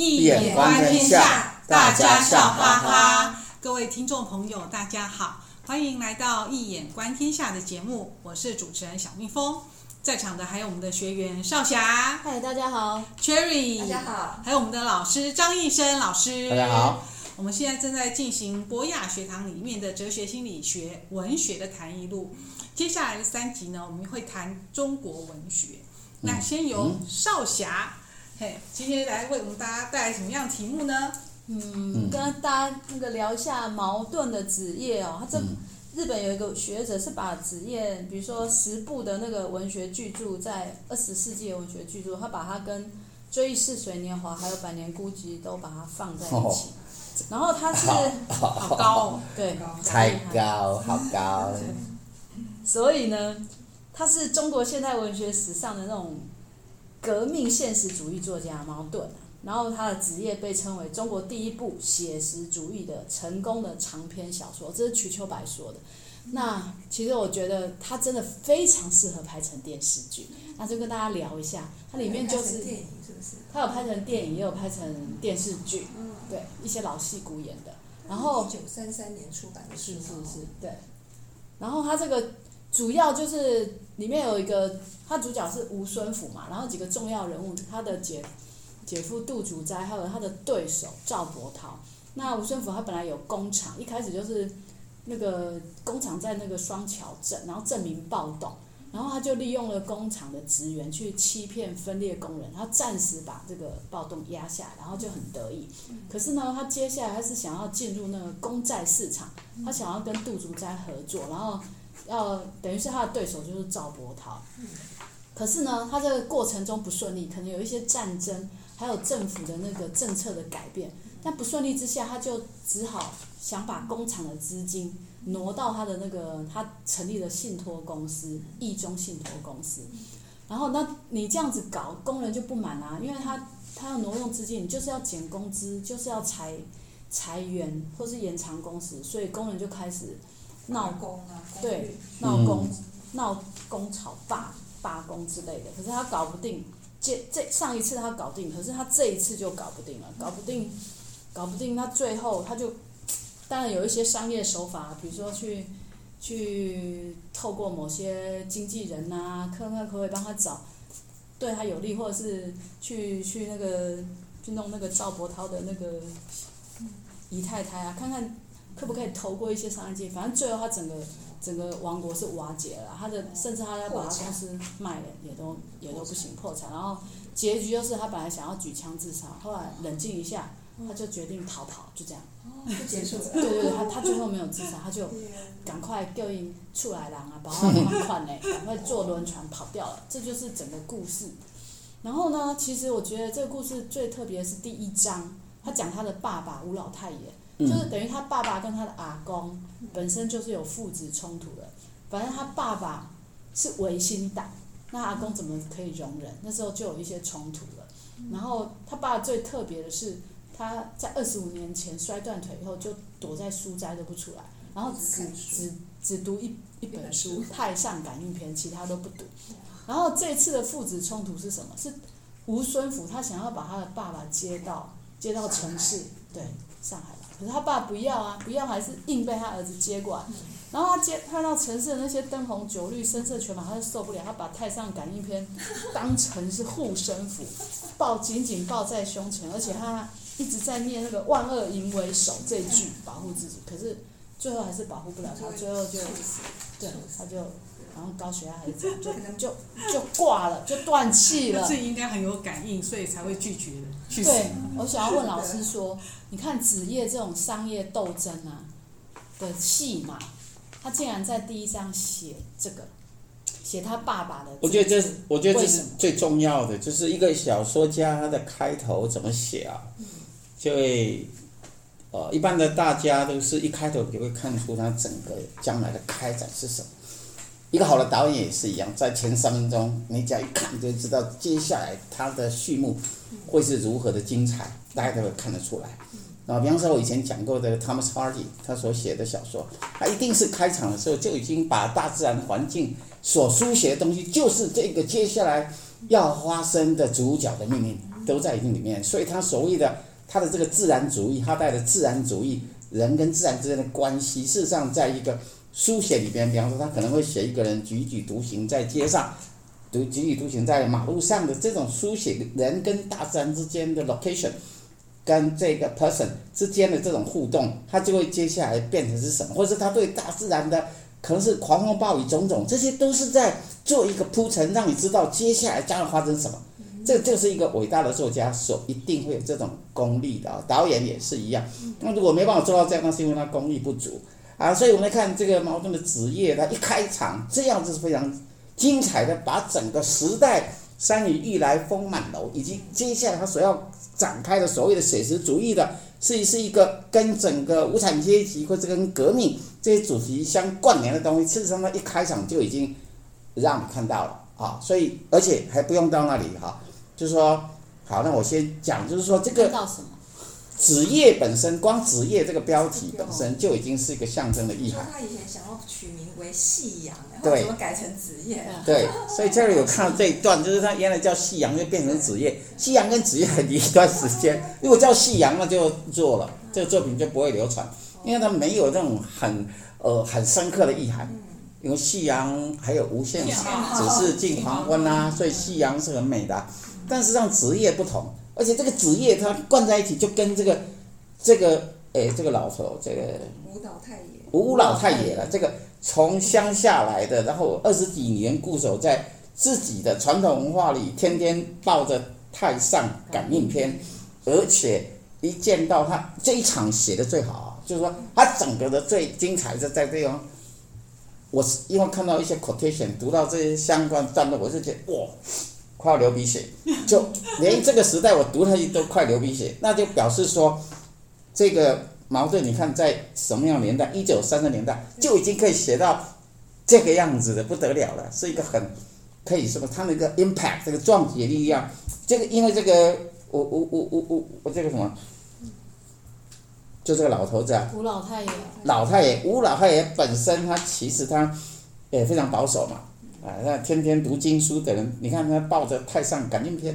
易眼观天下，大家笑哈哈。各位听众朋友，大家好，欢迎来到《一眼观天下》的节目，我是主持人小蜜蜂。在场的还有我们的学员少霞，嗨，大家好；Cherry，大家好；还有我们的老师张义生老师，大家好。我们现在正在进行博雅学堂里面的哲学心理学文学的谈一录。接下来的三集呢，我们会谈中国文学。那先由少霞。嘿，今天来为我们大家带来什么样的题目呢？嗯，跟大家那个聊一下矛盾的职业哦。他这日本有一个学者是把职业，比如说十部的那个文学巨著，在二十世纪的文学巨著，他把它跟《追忆似水年华》还有《百年孤寂》都把它放在一起。哦、然后他是好，好高哦，对，太高，好高。所以呢，他是中国现代文学史上的那种。革命现实主义作家茅盾，然后他的职业被称为中国第一部写实主义的成功的长篇小说，这是瞿秋白说的。那其实我觉得他真的非常适合拍成电视剧，那就跟大家聊一下，它里面就是电影是不是？他有拍成电影，也有拍成电视剧，对，一些老戏骨演的。然后一九三三年出版的书，是是是，对。然后他这个。主要就是里面有一个，他主角是吴孙府嘛，然后几个重要人物，他的姐姐夫杜祖斋，还有他的对手赵伯涛。那吴孙府他本来有工厂，一开始就是那个工厂在那个双桥镇，然后镇民暴动，然后他就利用了工厂的职员去欺骗分裂工人，他暂时把这个暴动压下，然后就很得意。可是呢，他接下来他是想要进入那个公债市场，他想要跟杜竹斋合作，然后。要等于是他的对手就是赵伯涛，可是呢，他这个过程中不顺利，可能有一些战争，还有政府的那个政策的改变，但不顺利之下，他就只好想把工厂的资金挪到他的那个他成立的信托公司义中信托公司，然后那你这样子搞，工人就不满啊，因为他他要挪用资金，你就是要减工资，就是要裁裁员或是延长工时，所以工人就开始。闹工啊，对，闹工，闹工潮罢罢工之类的。可是他搞不定，这这上一次他搞定，可是他这一次就搞不定了，搞不定，搞不定。他最后他就，当然有一些商业手法，比如说去去透过某些经纪人啊，看看可不可以帮他找对他有利，或者是去去那个去弄那个赵伯涛的那个姨太太啊，看看。可不可以投过一些商业机？反正最后他整个整个王国是瓦解了，他的甚至他要把他公司卖了，也都也都不行，破产。然后结局就是他本来想要举枪自杀，后来冷静一下，他就决定逃跑，就这样。就结束了。对对对，他他最后没有自杀，他就赶快叫因出来人啊，把他放款呢，赶快坐轮船跑掉了。这就是整个故事。然后呢，其实我觉得这个故事最特别的是第一章，他讲他的爸爸吴老太爷。就是等于他爸爸跟他的阿公本身就是有父子冲突的，反正他爸爸是维新党，那阿公怎么可以容忍？那时候就有一些冲突了。然后他爸最特别的是，他在二十五年前摔断腿以后就躲在书斋都不出来，然后只只只读一一本书《太上感应篇》，其他都不读。然后这次的父子冲突是什么？是吴孙府他想要把他的爸爸接到接到城市，对，上海。可是他爸不要啊，不要还是硬被他儿子接过来。然后他接看到城市的那些灯红酒绿、声色犬马，他就受不了。他把《太上感应篇》当成是护身符，抱紧紧抱在胸前，而且他一直在念那个“万恶淫为首”这句保护自己。可是最后还是保护不了他，最后就对，他就。然后高血压还是怎样，就就就 挂了，就断气了。这应该很有感应，所以才会拒绝的。对，我想要问老师说，你看子夜这种商业斗争啊的戏码，他竟然在第一章写这个，写他爸爸的。我觉得这是，我觉得这是最重要的，就是一个小说家他的开头怎么写啊？就会，呃，一般的大家都是一开头就会看出他整个将来的开展是什么。一个好的导演也是一样，在前三分钟，你只要一看就知道接下来他的序幕会是如何的精彩，大家都会看得出来。啊，比方说我以前讲过的 Thomas Hardy，他所写的小说，他一定是开场的时候就已经把大自然环境所书写的东西，就是这个接下来要发生的主角的命运，都在里面。所以他所谓的他的这个自然主义，他带的自然主义，人跟自然之间的关系，事实上在一个书写里边，比方说他可能会写一个人踽踽独行在街上，独踽踽独行在马路上的这种书写人跟大自然之间的 location，跟这个 person 之间的这种互动，它就会接下来变成是什么，或者是他对大自然的。可能是狂风暴雨种种，这些都是在做一个铺陈，让你知道接下来将要发生什么。这就是一个伟大的作家所一定会有这种功力的，导演也是一样。那如果没办法做到这样，那是因为他功力不足啊。所以我们来看这个矛盾的《职业》，他一开场这样子是非常精彩的，把整个时代“山雨欲来风满楼”以及接下来他所要展开的所谓的写实主义的。是是一个跟整个无产阶级或者跟革命这些主题相关联的东西，事实上呢，一开场就已经让你看到了啊，所以而且还不用到那里哈，就是说，好，那我先讲，就是说这个。子夜本身，光子夜这个标题本身就已经是一个象征的意涵。他以前想要取名为夕阳，然后，怎么改成子夜？对，所以这里有看到这一段，就是他原来叫夕阳，就变成子夜。夕阳跟子夜很一段时间，如果叫夕阳，那就做了，这个作品就不会流传，因为它没有那种很呃很深刻的意涵。因为夕阳还有无限，只是近黄昏啊，所以夕阳是很美的。但是让子夜不同。而且这个职业它贯在一起，就跟这个这个诶这个老头这个吴老太爷吴老太爷了，这个从乡下来的，然后二十几年固守在自己的传统文化里，天天抱着《太上感应篇》，而且一见到他这一场写的最好，就是说他整个的最精彩是在这样。我是因为看到一些 quotation，读到这些相关段落，我就觉得哇。快要流鼻血，就连这个时代我读下去都快流鼻血，那就表示说，这个矛盾你看在什么样的年代？一九三零年代就已经可以写到这个样子的不得了了，是一个很可以说他那个 impact 这个撞击的力量。这个因为这个我我我我我我这个什么，就这个老头子啊，吴老太爷，老太爷吴老太爷本身他其实他也非常保守嘛。啊，那天天读经书的人，你看他抱着《太上感应篇》，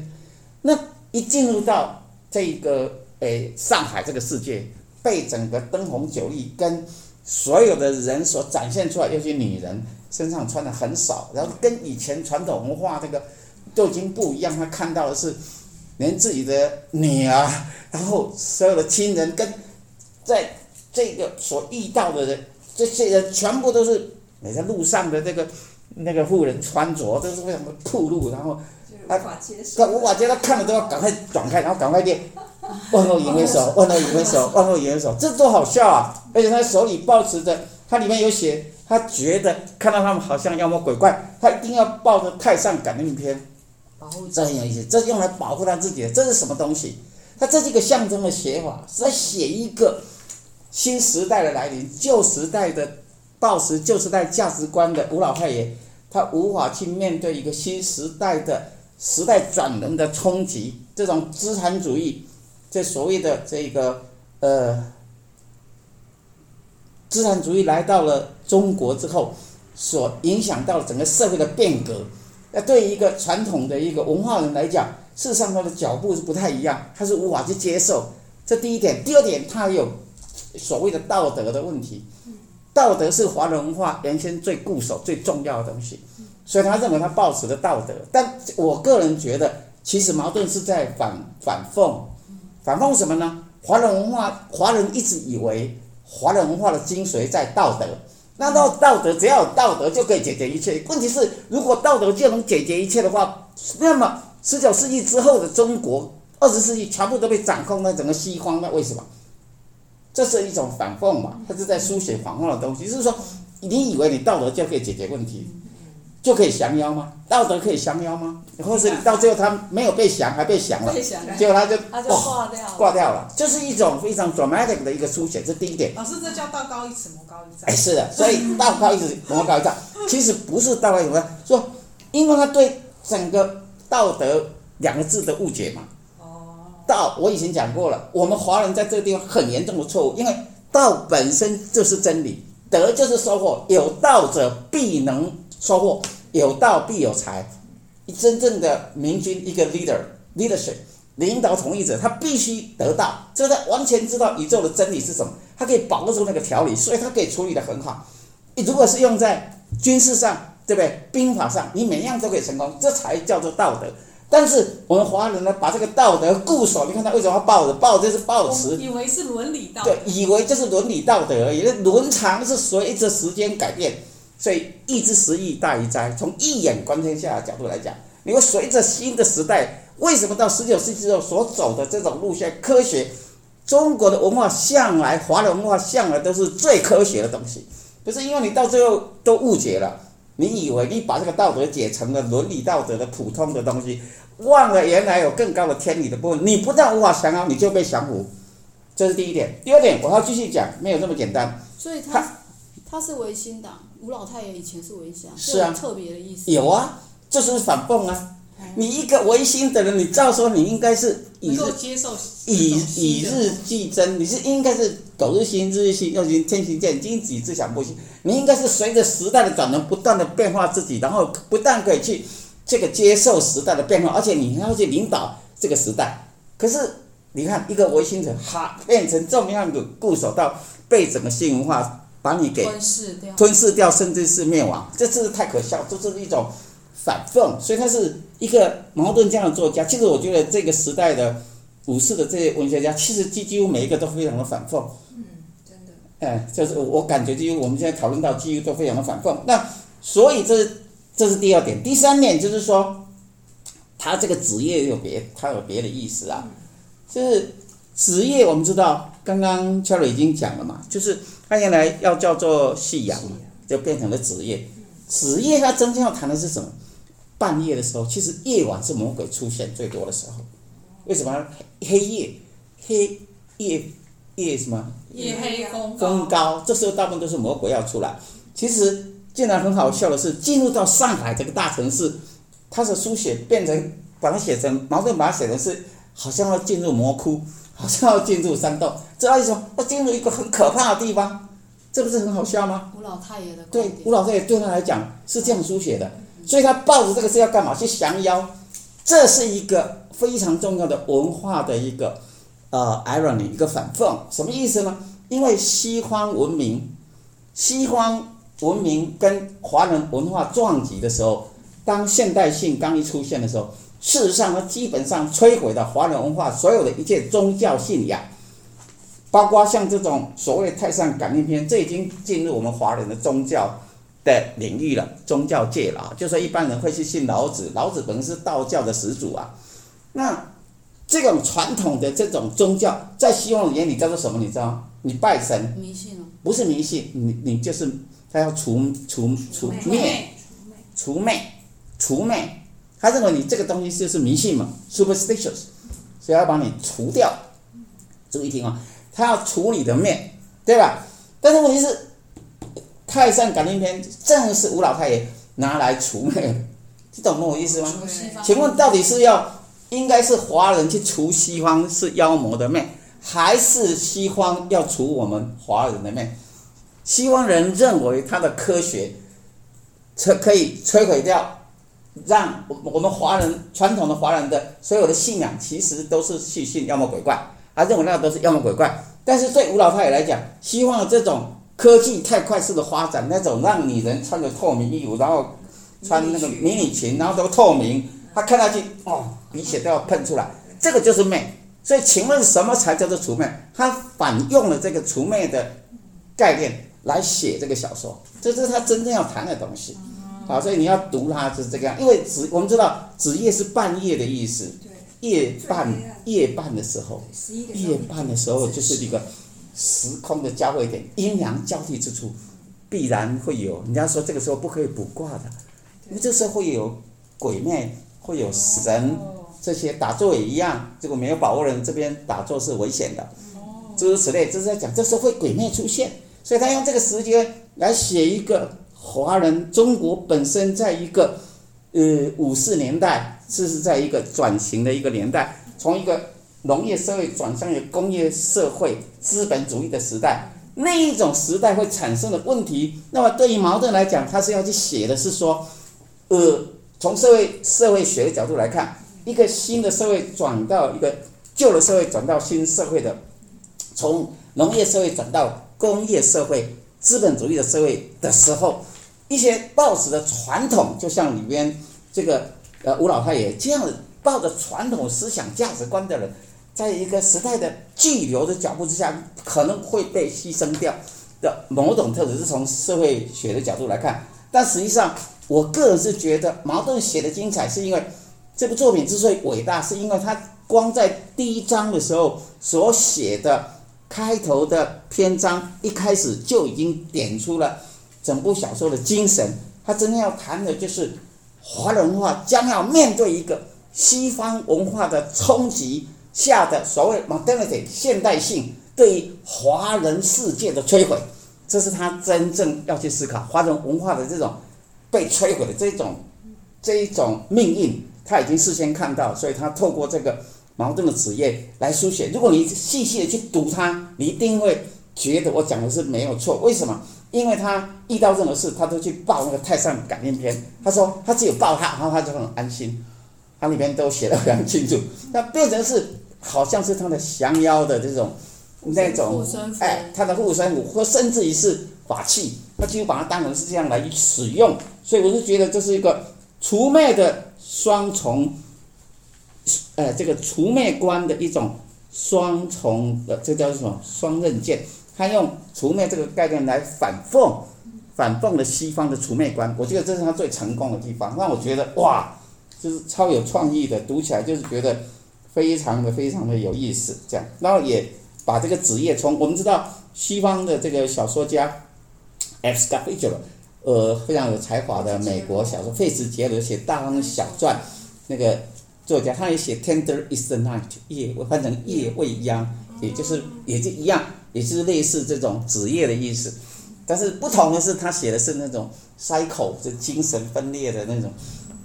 那一进入到这个诶上海这个世界，被整个灯红酒绿跟所有的人所展现出来，尤其女人身上穿的很少，然后跟以前传统文化这个都已经不一样。他看到的是连自己的女儿，然后所有的亲人跟在这个所遇到的人，这些人全部都是你在路上的这个。那个妇人穿着这是非常的暴露，然后他他无法接受，他看了都要赶快转开，然后赶快念，万恶淫为首，万恶淫为首，万恶淫为首，这多好笑啊！而且他手里抱持着，他里面有写，他觉得看到他们好像妖魔鬼怪，他一定要抱着《太上感应篇》，这很有意思，这是用来保护他自己的，这是什么东西？他这是一个象征的写法，是在写一个新时代的来临，旧时代的抱持旧时代价值观的吴老太爷。他无法去面对一个新时代的时代转轮的冲击，这种资产主义，这所谓的这个呃资产主义来到了中国之后，所影响到整个社会的变革。那对于一个传统的一个文化人来讲，事实上他的脚步是不太一样，他是无法去接受。这第一点，第二点，他有所谓的道德的问题。道德是华人文化原先最固守、最重要的东西，所以他认为他抱持的道德。但我个人觉得，其实矛盾是在反反讽，反讽什么呢？华人文化，华人一直以为华人文化的精髓在道德，那到道德只要有道德就可以解决一切。问题是，如果道德就能解决一切的话，那么十九世纪之后的中国，二十世纪全部都被掌控在整个西方，那为什么？这是一种反讽嘛？他是在书写反讽的东西，就是说，你以为你道德就可以解决问题，就可以降妖吗？道德可以降妖吗？或是你到最后他没有被降，还被降了，结果他就挂掉了，挂掉了，这是一种非常 dramatic 的一个书写，这第一点。老师，这叫道高一尺，魔高一丈。哎，是的，所以道高一尺，魔高一丈，其实不是道高一尺，说，因为他对整个道德两个字的误解嘛。道，我以前讲过了，我们华人在这个地方很严重的错误，因为道本身就是真理，德就是收获，有道者必能收获，有道必有才。真正的明君，一个 leader leadership，领导统一者，他必须得到，就是他完全知道宇宙的真理是什么，他可以把握住那个条理，所以他可以处理得很好。你如果是用在军事上，对不对？兵法上，你每样都可以成功，这才叫做道德。但是我们华人呢，把这个道德固守，你看他为什么要抱着？抱着是抱持，以为是伦理道德。对，以为就是伦理道德而已。那伦常是随着时间改变，所以一之时易大于灾。从一眼观天下的角度来讲，你会随着新的时代，为什么到十九世纪之后所走的这种路线，科学，中国的文化向来，华人文化向来都是最科学的东西，不是因为你到最后都误解了，你以为你把这个道德解成了伦理道德的普通的东西。忘了原来有更高的天理的部分，你不但无法降妖，你就被降服，这是第一点。第二点，我要继续讲，没有这么简单。所以他他，他是维新党，吴老太爷以前是维新党，是啊，特别的意思。有啊，这是反讽啊！你一个维新的人，你照说你应该是以日以以日俱增，你是应该是苟日新，日日新，又新天行健，君子自强不息。你应该是随着时代的转轮，不断的变化自己，然后不但可以去。这个接受时代的变化，而且你还要去领导这个时代。可是你看，一个维新者，哈，变成这么样的固守到被整个新文化把你给吞噬掉，吞噬掉，甚至是灭亡，这真是太可笑，这是一种反讽。所以他是一个矛盾这样的作家。其实我觉得这个时代的武士的这些文学家，其实几乎每一个都非常的反讽。嗯，真的。哎，就是我感觉，几乎我们现在讨论到，几乎都非常的反讽。那所以这。这是第二点，第三点就是说，他这个职业有别，他有别的意思啊。就是职业，我们知道，刚刚乔瑞已经讲了嘛，就是他原来要叫做信仰，就变成了职业。职业他真正要谈的是什么？半夜的时候，其实夜晚是魔鬼出现最多的时候。为什么？黑夜，黑夜夜什么？夜黑风风高，这时候大部分都是魔鬼要出来。其实。竟然很好笑的是，进入到上海这个大城市，他的书写变成把它写成矛盾，把它写成是好像要进入魔窟，好像要进入山洞，这样一种要进入一个很可怕的地方，这不是很好笑吗？吴老太爷的对，吴老太爷对他来讲是这样书写的，所以他抱着这个是要干嘛？去降妖，这是一个非常重要的文化的一个呃 irony，一个反讽，什么意思呢？因为西方文明，西方。文明跟华人文化撞击的时候，当现代性刚一出现的时候，事实上它基本上摧毁了华人文化所有的一切宗教信仰，包括像这种所谓《太上感应篇》，这已经进入我们华人的宗教的领域了，宗教界了。就说一般人会去信老子，老子本身是道教的始祖啊。那这种传统的这种宗教，在西方人眼里叫做什么？你知道吗？你拜神，迷信，不是迷信，你你就是。他要除除除灭，除魅，除魅。他认为你这个东西就是迷信嘛，superstitious，所以要把你除掉。注意听啊，他要除你的灭，对吧？但是问题是，《太上感应篇》正是吴老太爷拿来除魅的，你懂我意思吗？请问到底是要应该是华人去除西方是妖魔的灭，还是西方要除我们华人的灭？西方人认为他的科学，摧可以摧毁掉，让我们华人传统的华人的所有的信仰，其实都是去信妖魔鬼怪，他认为那都是妖魔鬼怪。但是对吴老太爷来讲，西方的这种科技太快速的发展，那种让女人穿着透明衣服，然后穿那个迷你裙，然后都透明，他看上去哦，鼻血都要喷出来，这个就是媚。所以，请问什么才叫做除魅？他反用了这个除魅的概念。来写这个小说，这是他真正要谈的东西，好，所以你要读它是这个样，因为子我们知道子夜是半夜的意思，夜半夜半的时候，夜半的时候就是一个时空的交汇点，阴阳交替之处，必然会有。人家说这个时候不可以卜卦的，因为这时候会有鬼魅，会有神，这些打坐也一样，这个没有把握人这边打坐是危险的，诸如此类，这是在讲这时候会鬼魅出现。所以他用这个时间来写一个华人中国本身在一个呃五四年代，这是在一个转型的一个年代，从一个农业社会转向一个工业社会资本主义的时代，那一种时代会产生的问题。那么对于矛盾来讲，他是要去写的是说，呃，从社会社会学的角度来看，一个新的社会转到一个旧的社会，转到新社会的，从农业社会转到工业社会、资本主义的社会的时候，一些报纸的传统，就像里边这个呃吴老太爷这样抱着传统思想价值观的人，在一个时代的巨流的脚步之下，可能会被牺牲掉的某种特质，是从社会学的角度来看。但实际上，我个人是觉得茅盾写的精彩，是因为这部作品之所以伟大，是因为他光在第一章的时候所写的开头的篇章，一开始就已经点出了整部小说的精神。他真正要谈的就是华人文化将要面对一个西方文化的冲击下的所谓 modernity 现代性对于华人世界的摧毁，这是他真正要去思考华人文化的这种被摧毁的这种这一种命运，他已经事先看到，所以他透过这个茅盾的职业来书写。如果你细细的去读它，你一定会觉得我讲的是没有错。为什么？因为他遇到任何事，他都去报那个太上感应篇。他说他只有报他，然后他就很安心。他里面都写的非常清楚，那变成是好像是他的降妖的这种那种哎，他的护身符，或甚至于是法器，他几乎把它当成是这样来使用。所以我是觉得这是一个除魅的双重，呃，这个除魅观的一种双重的，这叫什么？双刃剑。他用除魅这个概念来反讽，反讽了西方的除魅观，我觉得这是他最成功的地方。让我觉得哇，就是超有创意的，读起来就是觉得非常的非常的有意思。这样，然后也把这个职业从我们知道西方的这个小说家 F. Scott Fitzgerald，呃，非常有才华的美国小说费兹杰罗写大亨小传那个作家，他也写 Tender is the night，夜我翻成夜未央，也就是也就一样。也就是类似这种子夜的意思，但是不同的是，他写的是那种 cycle，就精神分裂的那种，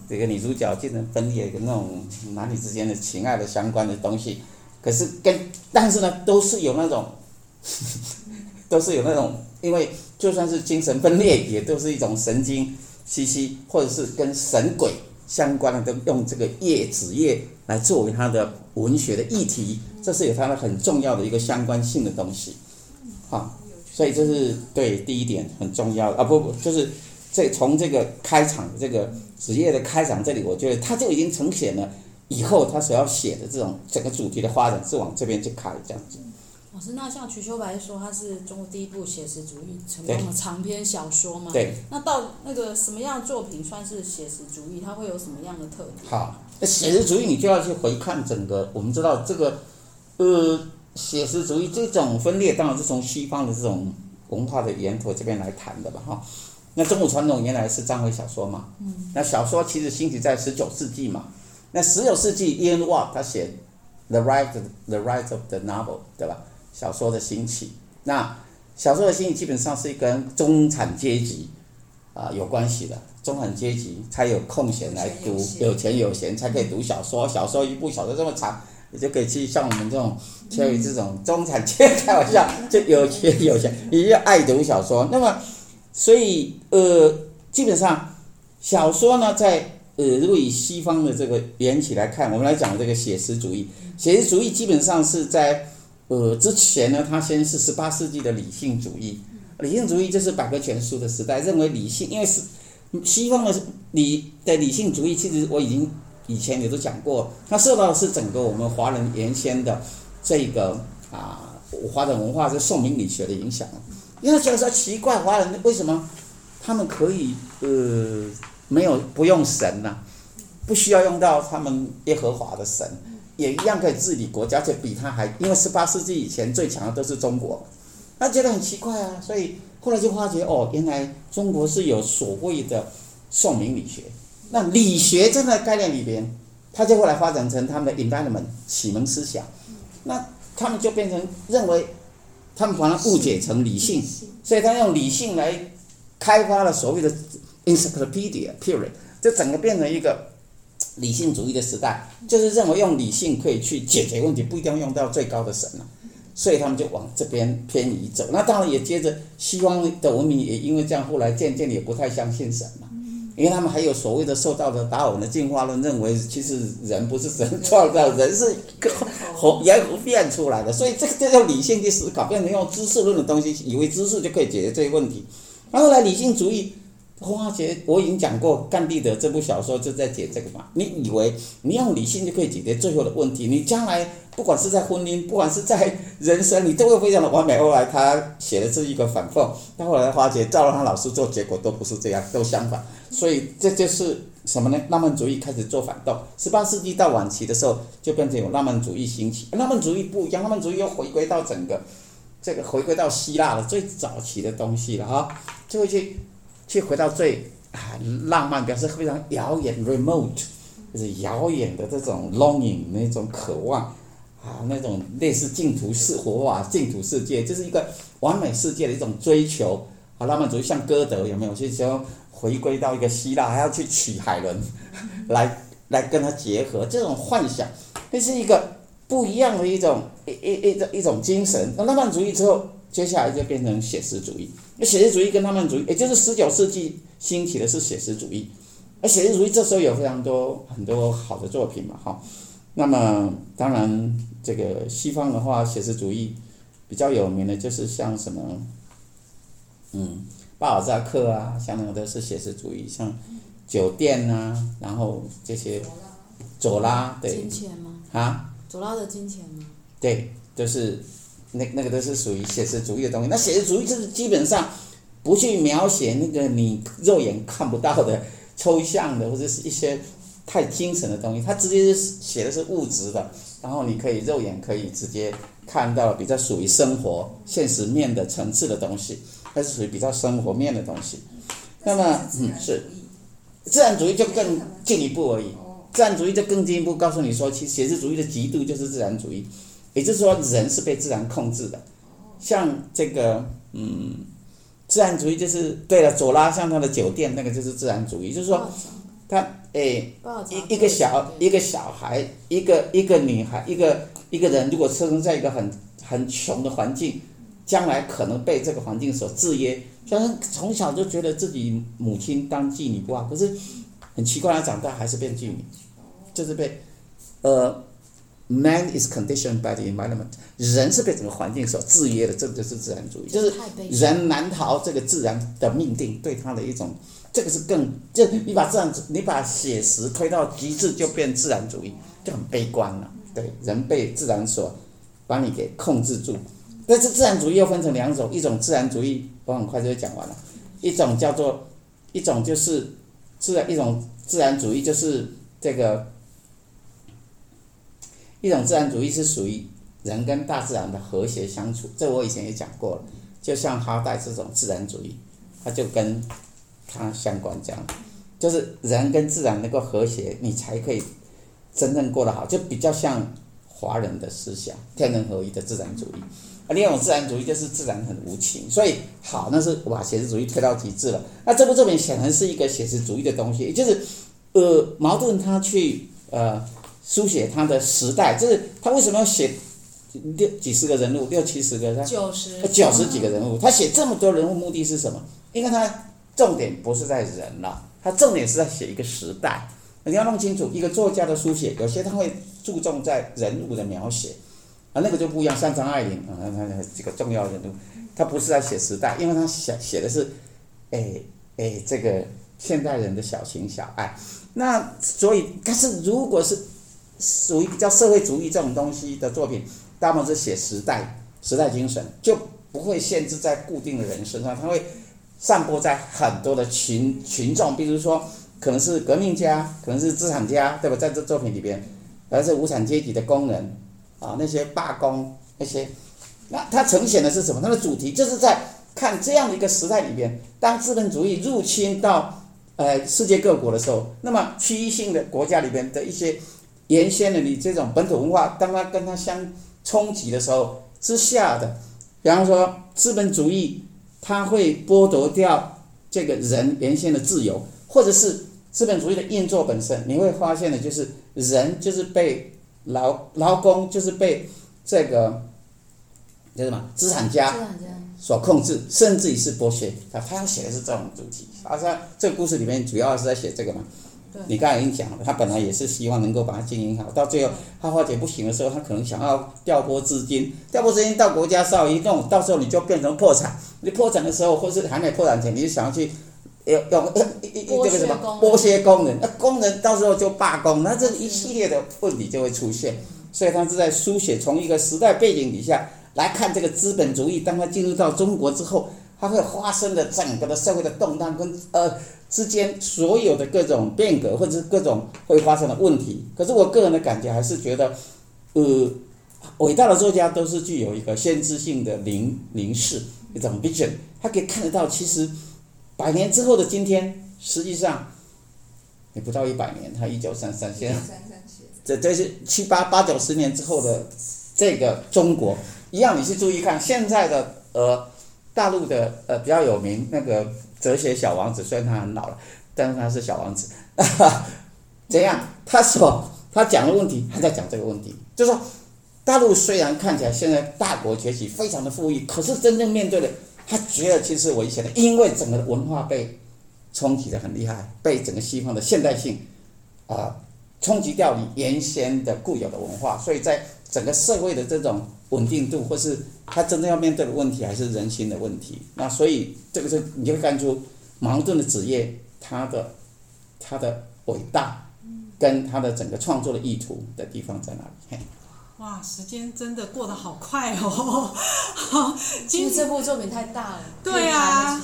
这个女主角精神分裂的那种男女之间的情爱的相关的东西。可是跟但是呢，都是有那种，都是有那种，因为就算是精神分裂，也都是一种神经兮兮，或者是跟神鬼相关的，都用这个叶子叶来作为他的文学的议题。这是有它的很重要的一个相关性的东西，好，所以这是对第一点很重要的啊，不不，就是这从这个开场这个职业的开场这里，我觉得它就已经呈现了以后他所要写的这种整个主题的发展是往这边去开这样子。老师，那像瞿秋白说他是中国第一部写实主义成功的长篇小说吗？对。那到那个什么样的作品算是写实主义？它会有什么样的特点？好，那写实主义你就要去回看整个，我们知道这个。呃，写实主义这种分裂当然是从西方的这种文化的源头这边来谈的吧，哈。那中国传统原来是章回小说嘛，嗯，那小说其实兴起在十九世纪嘛。那十九世纪，Ian Watt 他写《The Right》，《The Right of the Novel》，对吧？小说的兴起，那小说的兴起基本上是跟中产阶级啊有关系的，中产阶级才有空闲来读，有钱有闲才可以读小说，小说一部小说这么长。你就可以去像我们这种，像于这种中产阶级，开玩笑，就有钱有钱，也要爱读小说。那么，所以呃，基本上小说呢，在呃，如果以西方的这个缘起来看，我们来讲这个写实主义。写实主义基本上是在呃之前呢，它先是十八世纪的理性主义。理性主义就是百科全书的时代，认为理性，因为是西方的理的理性主义，其实我已经。以前也都讲过，它受到的是整个我们华人原先的这个啊华人文化是宋明理学的影响。因为觉得说奇怪，华人为什么他们可以呃没有不用神呢、不需要用到他们耶和华的神，也一样可以治理国家，就比他还因为十八世纪以前最强的都是中国，他觉得很奇怪啊，所以后来就发觉哦，原来中国是有所谓的宋明理学。那理学这个概念里边，它就后来发展成他们的 enlightenment 启蒙思想，那他们就变成认为，他们把它误解成理性，所以他用理性来开发了所谓的 encyclopedia period，就整个变成一个理性主义的时代，就是认为用理性可以去解决问题，不一定要用到最高的神了，所以他们就往这边偏移走。那当然也接着西方的文明也因为这样，后来渐渐的也不太相信神了。因为他们还有所谓的受到的达尔文的进化论，认为其实人不是神创造，人是后猿猴变出来的，所以这个就叫理性去思考，变成用知识论的东西，以为知识就可以解决这些问题。然后来理性主义。花姐，我已经讲过，甘地的这部小说就在解这个嘛。你以为你用理性就可以解决最后的问题？你将来不管是在婚姻，不管是在人生，你都会非常的完美。后来他写的是一个反讽，到后来花姐照了他老师做，结果都不是这样，都相反。所以这就是什么呢？浪漫主义开始做反动。十八世纪到晚期的时候，就变成有浪漫主义兴起。浪漫主义不一样，浪漫主义又回归到整个这个回归到希腊的最早期的东西了啊，就会去。去回到最啊浪漫，表示非常遥远，remote，就是遥远的这种 longing 那种渴望啊，那种类似净土世活化净土世界，就是一个完美世界的一种追求啊。浪漫主义像歌德有没有？就是说回归到一个希腊，还要去娶海伦，来来跟他结合，这种幻想，这是一个不一样的一种一一一种一种精神。那浪漫主义之后。接下来就变成写实主义，那写实主义跟浪漫主义，也就是十九世纪兴起的是写实主义，而写实主义这时候有非常多很多好的作品嘛，哈。那么当然，这个西方的话，写实主义比较有名的就是像什么，嗯，巴尔扎克啊，像那个都是写实主义，像酒店啊，然后这些，左拉，对，金钱吗？啊？左拉的金钱吗？对，就是。那那个都是属于写实主义的东西。那写实主义就是基本上不去描写那个你肉眼看不到的抽象的或者是一些太精神的东西，它直接写的是物质的，然后你可以肉眼可以直接看到比较属于生活现实面的层次的东西，它是属于比较生活面的东西。那么，嗯，是自然主义就更进一步而已。自然主义就更进一步告诉你说，其实写实主义的极度就是自然主义。也就是说，人是被自然控制的，像这个，嗯，自然主义就是对了。左拉像他的酒店，那个就是自然主义，就是说，他诶，一一个小一个小孩，一个一个女孩，一个一个人，如果出生在一个很很穷的环境，将来可能被这个环境所制约。虽然从小就觉得自己母亲当妓女不好，可是很奇怪，他长大还是变妓女，就是被，呃。Man is conditioned by the environment，人是被整个环境所制约的，这个就是自然主义，就是人难逃这个自然的命定对他的一种，这个是更就你把自然你把写实推到极致就变自然主义，就很悲观了。对，人被自然所把你给控制住，但是自然主义又分成两种，一种自然主义我很快就讲完了，一种叫做一种就是自然一种自然主义就是这个。一种自然主义是属于人跟大自然的和谐相处，这我以前也讲过了。就像哈代这种自然主义，它就跟它相关这样，就是人跟自然能够和谐，你才可以真正过得好。就比较像华人的思想，天人合一的自然主义。啊另一种自然主义就是自然很无情，所以好，那是我把写实主义推到极致了。那这部作品显然是一个写实主义的东西，也就是呃，矛盾他去呃。书写他的时代，就是他为什么要写六几十个人物，六七十个，他九十九十几个人物，他写这么多人物目的是什么？因为他重点不是在人了，他重点是在写一个时代。你要弄清楚，一个作家的书写，有些他会注重在人物的描写，啊，那个就不一样。像张爱玲啊，他他几个重要人物，他不是在写时代，因为他写写的是，哎哎，这个现代人的小情小爱。那所以，但是如果是属于比较社会主义这种东西的作品，大部分是写时代、时代精神，就不会限制在固定的人身上，它会散播在很多的群群众，比如说可能是革命家，可能是资产家，对吧？在这作品里边，而是无产阶级的工人啊，那些罢工那些，那它呈现的是什么？它的主题就是在看这样的一个时代里边，当资本主义入侵到呃世界各国的时候，那么区域性的国家里边的一些。原先的你这种本土文化，当它跟它相冲击的时候之下的，比方说资本主义，它会剥夺掉这个人原先的自由，或者是资本主义的运作本身，你会发现的就是人就是被劳劳工就是被这个叫什么资产家所控制，甚至于是剥削。他他要写的是这种主题，而且这个故事里面主要是在写这个嘛。你刚才已经讲了，他本来也是希望能够把它经营好，到最后他发觉不行的时候，他可能想要调拨资金，调拨资金到国家稍微一弄，到时候你就变成破产。你破产的时候，或是还没破产前，你就想要去用 用这个什么剥削工人，那工人到时候就罢工，那这一系列的问题就会出现。所以他是在书写从一个时代背景底下来看这个资本主义，当他进入到中国之后，它会发生的整个的社会的动荡跟呃。之间所有的各种变革，或者是各种会发生的问题，可是我个人的感觉还是觉得，呃，伟大的作家都是具有一个先知性的凝凝视一种 vision，他可以看得到，其实百年之后的今天，实际上也不到一百年，他一九三三现在，这这是七八八九十年之后的这个中国一样，你去注意看现在的呃大陆的呃比较有名那个。哲学小王子，虽然他很老了，但是他是小王子。怎样？他说他讲的问题，他在讲这个问题，就说，大陆虽然看起来现在大国崛起，非常的富裕，可是真正面对的，他觉得其实危险的，因为整个文化被冲击的很厉害，被整个西方的现代性啊、冲击掉你原先的固有的文化，所以在整个社会的这种稳定度，或是他真正要面对的问题，还是人心的问题。那所以这个是你就会看出矛盾的职业，他的他的伟大，跟他的整个创作的意图的地方在哪里？嘿。哇，时间真的过得好快哦！好，其实这部作品太大了，对啊，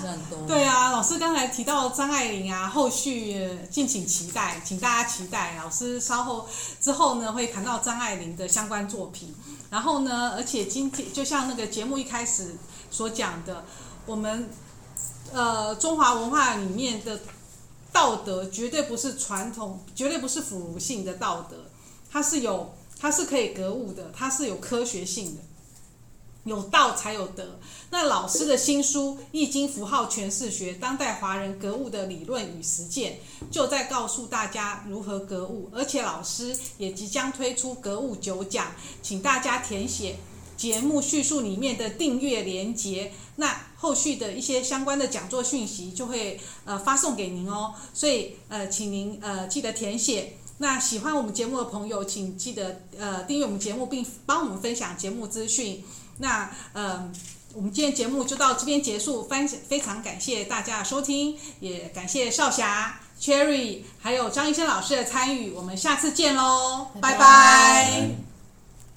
对啊，老师刚才提到张爱玲啊，后续敬请期待，请大家期待。老师稍后之后呢，会谈到张爱玲的相关作品。然后呢，而且今天就像那个节目一开始所讲的，我们呃中华文化里面的道德绝对不是传统，绝对不是腐儒性的道德，它是有。它是可以格物的，它是有科学性的，有道才有德。那老师的新书《易经符号诠释学：当代华人格物的理论与实践》，就在告诉大家如何格物。而且老师也即将推出格物九讲，请大家填写节目叙述里面的订阅连结。那后续的一些相关的讲座讯息就会呃发送给您哦。所以呃，请您呃记得填写。那喜欢我们节目的朋友，请记得呃订阅我们节目，并帮我们分享节目资讯。那呃，我们今天节目就到这边结束，非非常感谢大家的收听，也感谢少霞、Cherry 还有张医生老师的参与，我们下次见喽，拜拜。拜拜。